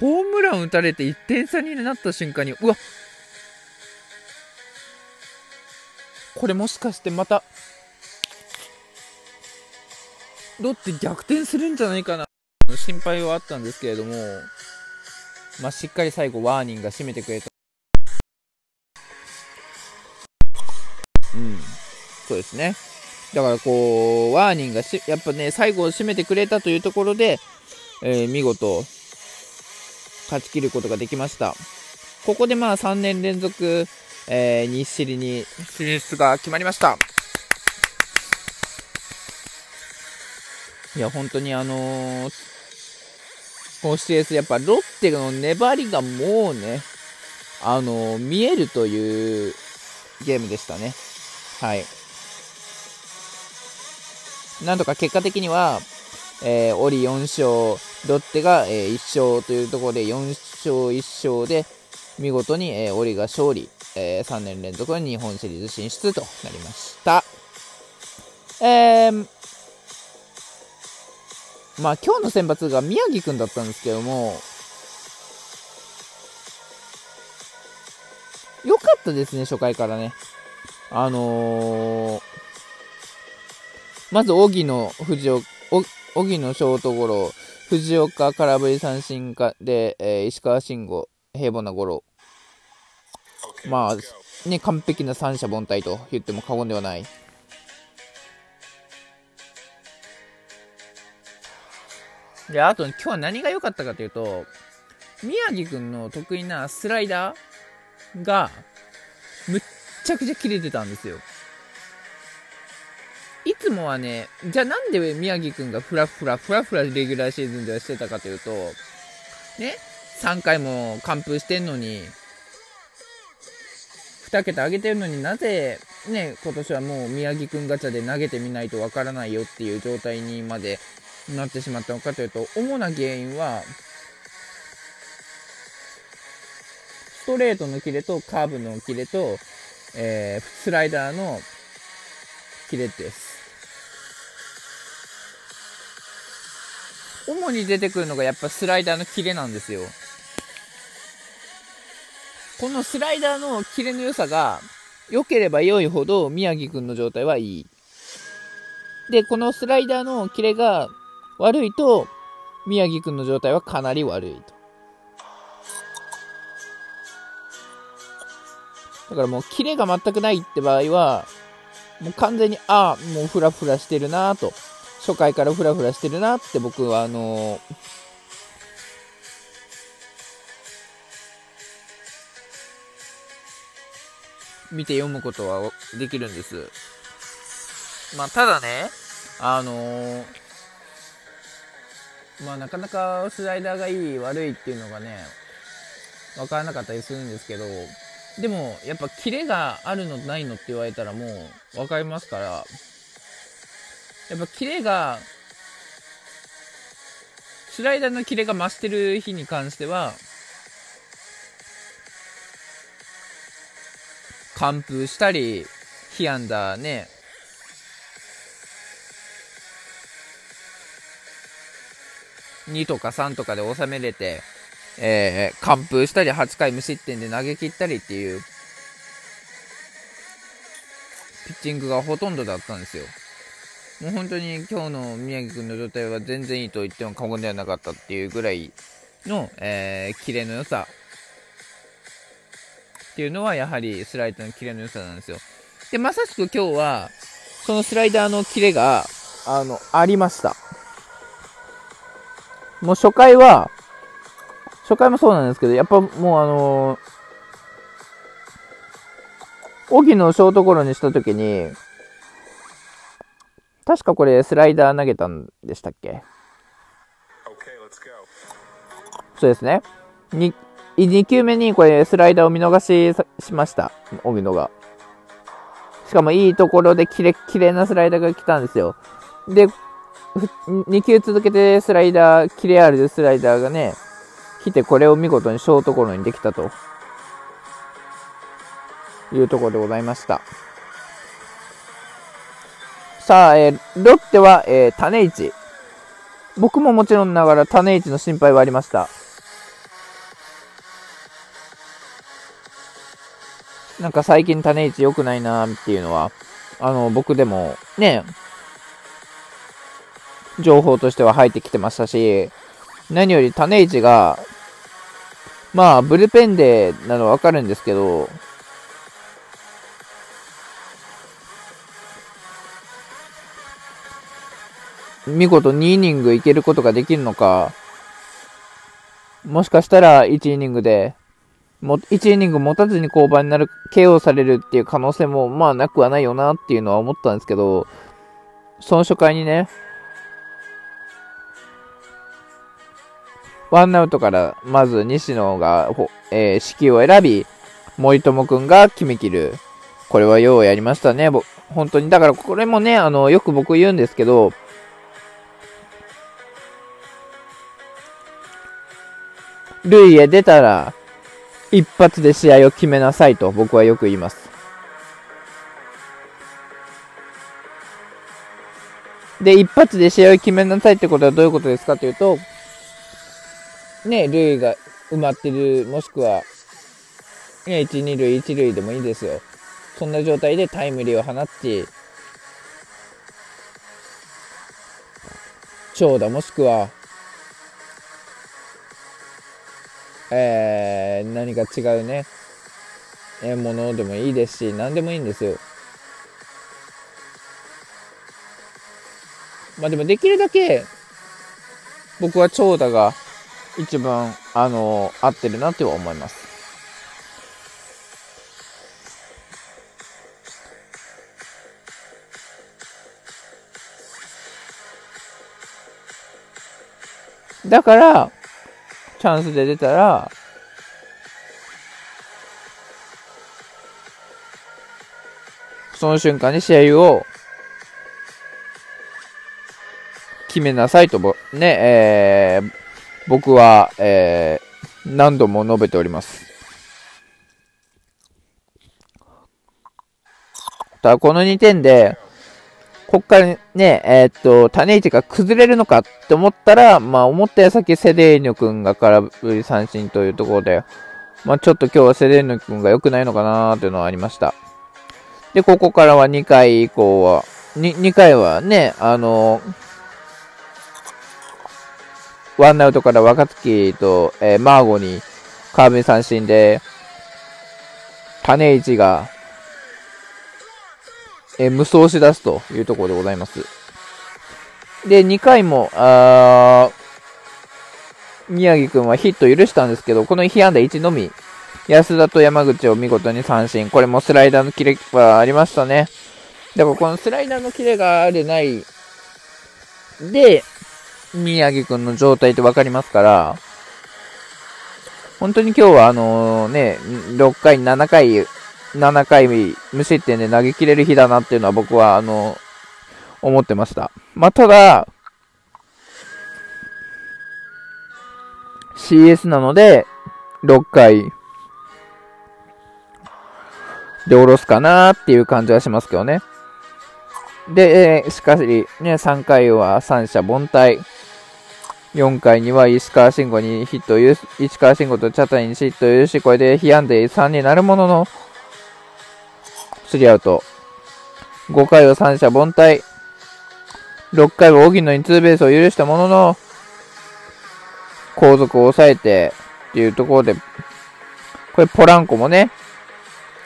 ホームラン打たれて1点差になった瞬間に、うわこれもしかしてまた、ロッテ逆転するんじゃないかな心配はあったんですけれども、まあ、しっかり最後ワーニングが締めてくれた。うん、そうですね。だからこう、ワーニンがし、やっぱね、最後を締めてくれたというところで、えー、見事、勝ち切ることができました。ここでまあ3年連続、えー、日シリに進出が決まりました。いや、本当にあのー、この CS、やっぱロッテの粘りがもうね、あのー、見えるというゲームでしたね。はい。なんとか結果的には、えー、オリ4勝、ロッテが、えー、1勝というところで4勝1勝で見事に、えー、オリが勝利、えー、3年連続の日本シリーズ進出となりました。えー、まあ今日の選抜が宮城くんだったんですけども、良かったですね、初回からね。あのー、まず、荻野、藤岡、荻野ショートゴロ、藤岡空振り三振かで、えー、石川慎吾、平凡なゴロ。まあ、ね、完璧な三者凡退と言っても過言ではない。で、あと、今日は何が良かったかというと、宮城くんの得意なスライダーが、むっちゃくちゃ切れてたんですよ。つもはね、じゃあなんで宮城くんがフラフラ、フラフラレギュラーシーズンではしてたかというと、ね、3回も完封してんのに、2桁上げてるのになぜ、ね、今年はもう宮城くんガチャで投げてみないとわからないよっていう状態にまでなってしまったのかというと、主な原因は、ストレートのキレとカーブのキレと、えー、スライダーのキレです。主に出てくるのがやっぱスライダーのキレなんですよ。このスライダーのキレの良さが良ければ良いほど宮城くんの状態はいい。で、このスライダーのキレが悪いと宮城くんの状態はかなり悪いと。だからもうキレが全くないって場合は、もう完全に、ああ、もうフラフラしてるなと。初回からフラフラしてるなって僕はあの、見て読むことはできるんです。まあ、ただね、あのー、まあ、なかなかスライダーがいい、悪いっていうのがね、わからなかったりするんですけど、でも、やっぱキレがあるのないのって言われたらもうわかりますから、やっぱキレが、スライダーのキレが増してる日に関しては、完封したり、被安打ね、2とか3とかで収めれて、えー、完封したり8回無失点で投げ切ったりっていうピッチングがほとんどだったんですよ。もう本当に今日の宮城君の状態は全然いいと言っても過言ではなかったっていうぐらいの、えー、キレの良さっていうのはやはりスライダーのキレの良さなんですよ。で、まさしく今日はそのスライダーのキレがあの、ありました。もう初回は、初回もそうなんですけど、やっぱもうあのー、荻野ショートゴロにしたときに、確かこれスライダー投げたんでしたっけ？そうですね。2, 2球目にこれスライダーを見逃ししました。荻野が。しかもいいところでキレッキレなスライダーが来たんですよ。で、2球続けてスライダー、キレあるスライダーがね、来てこれを見事にショートゴロにできたというところでございました。さあ、えー、ロッテは、えー、種市。僕ももちろんながら種市の心配はありました。なんか最近種市良くないなーっていうのは、あの、僕でも、ね、情報としては入ってきてましたし、何より種市が、まあ、ブルペンでなのわかるんですけど、見事2イニングいけることができるのか、もしかしたら1イニングで、も1イニング持たずに降板になる、KO されるっていう可能性もまあなくはないよなっていうのは思ったんですけど、その初回にね、ワンアウトからまず西野が、えー、指揮を選び、森友くんが決めきる。これはようやりましたね。本当に。だからこれもね、あの、よく僕言うんですけど、塁へ出たら、一発で試合を決めなさいと僕はよく言います。で、一発で試合を決めなさいってことはどういうことですかというと、ね、塁が埋まってる、もしくは、ね、1、2塁、1塁でもいいですよ。そんな状態でタイムリーを放ち、長打もしくは、えー、何か違うね、えものでもいいですし、何でもいいんですよ。まあでもできるだけ、僕は長打が一番、あの合ってるなっては思います。だから、チャンスで出たら、その瞬間に試合を決めなさいと、ね、えー、僕は、えー、何度も述べております。ただ、この2点で、こっからね、えー、っと、種市が崩れるのかって思ったら、まあ、思った矢先セデーニョ君が空振り三振というところで、まあ、ちょっと今日はセデーニョ君が良くないのかなーというのはありました。で、ここからは2回以降は、2, 2回はね、あのワンアウトから若月と、えー、マーゴに空振り三振で、種市がえ無双し出すというところでございます。で、2回も、あ宮城くんはヒット許したんですけど、この被安打1のみ、安田と山口を見事に三振。これもスライダーのキレはありましたね。だからこのスライダーのキレがあるない、で、宮城くんの状態ってわかりますから、本当に今日はあのね、6回、7回7回無失点で投げ切れる日だなっていうのは僕は、あの、思ってました。まあ、ただ、CS なので、6回で下ろすかなっていう感じはしますけどね。で、えー、しかし、ね、3回は三者凡退。4回には石川慎吾にヒットを許す、石川慎吾と茶谷にヒットを許し、これで被安で3になるものの、スリーアウト。5回は三者凡退。6回は荻野にツーベースを許したものの、後続を抑えて、っていうところで、これポランコもね、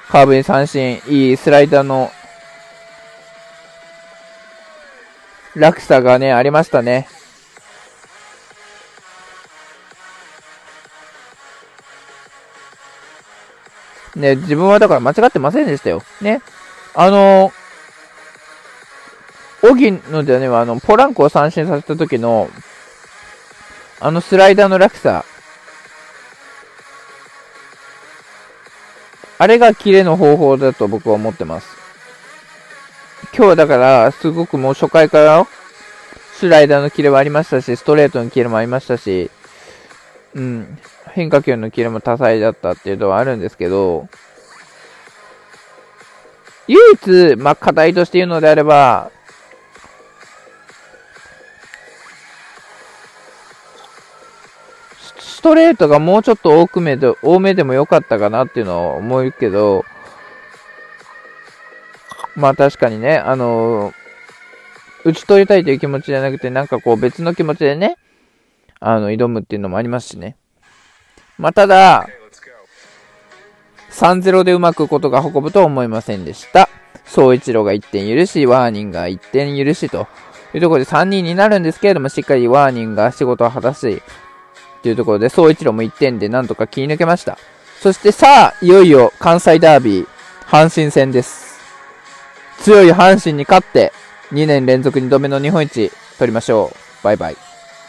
カーブに三振、いいスライダーの落差がね、ありましたね。ね、自分はだから間違ってませんでしたよ。ね。あのー、オギのでね、あの、ポランコを三振させた時の、あのスライダーの落差。あれがキレの方法だと僕は思ってます。今日はだから、すごくもう初回からスライダーのキレもありましたし、ストレートのキレもありましたし、うん、変化球のキレも多彩だったっていうのはあるんですけど、唯一、まあ、課題として言うのであれば、ストレートがもうちょっと多くめで、多めでもよかったかなっていうのは思うけど、まあ確かにね、あの、打ち取りたいという気持ちじゃなくて、なんかこう別の気持ちでね、あの、挑むっていうのもありますしね。まあただ、3-0でうまくことが運ぶとは思いませんでした。総一郎が1点許し、ワーニンが1点許しというところで3人になるんですけれども、しっかりワーニンが仕事を果たし、というところで、総一郎も1点でなんとか切り抜けました。そしてさあ、いよいよ関西ダービー、阪神戦です。強い阪神に勝って、2年連続2度目の日本一取りましょう。バイバイ。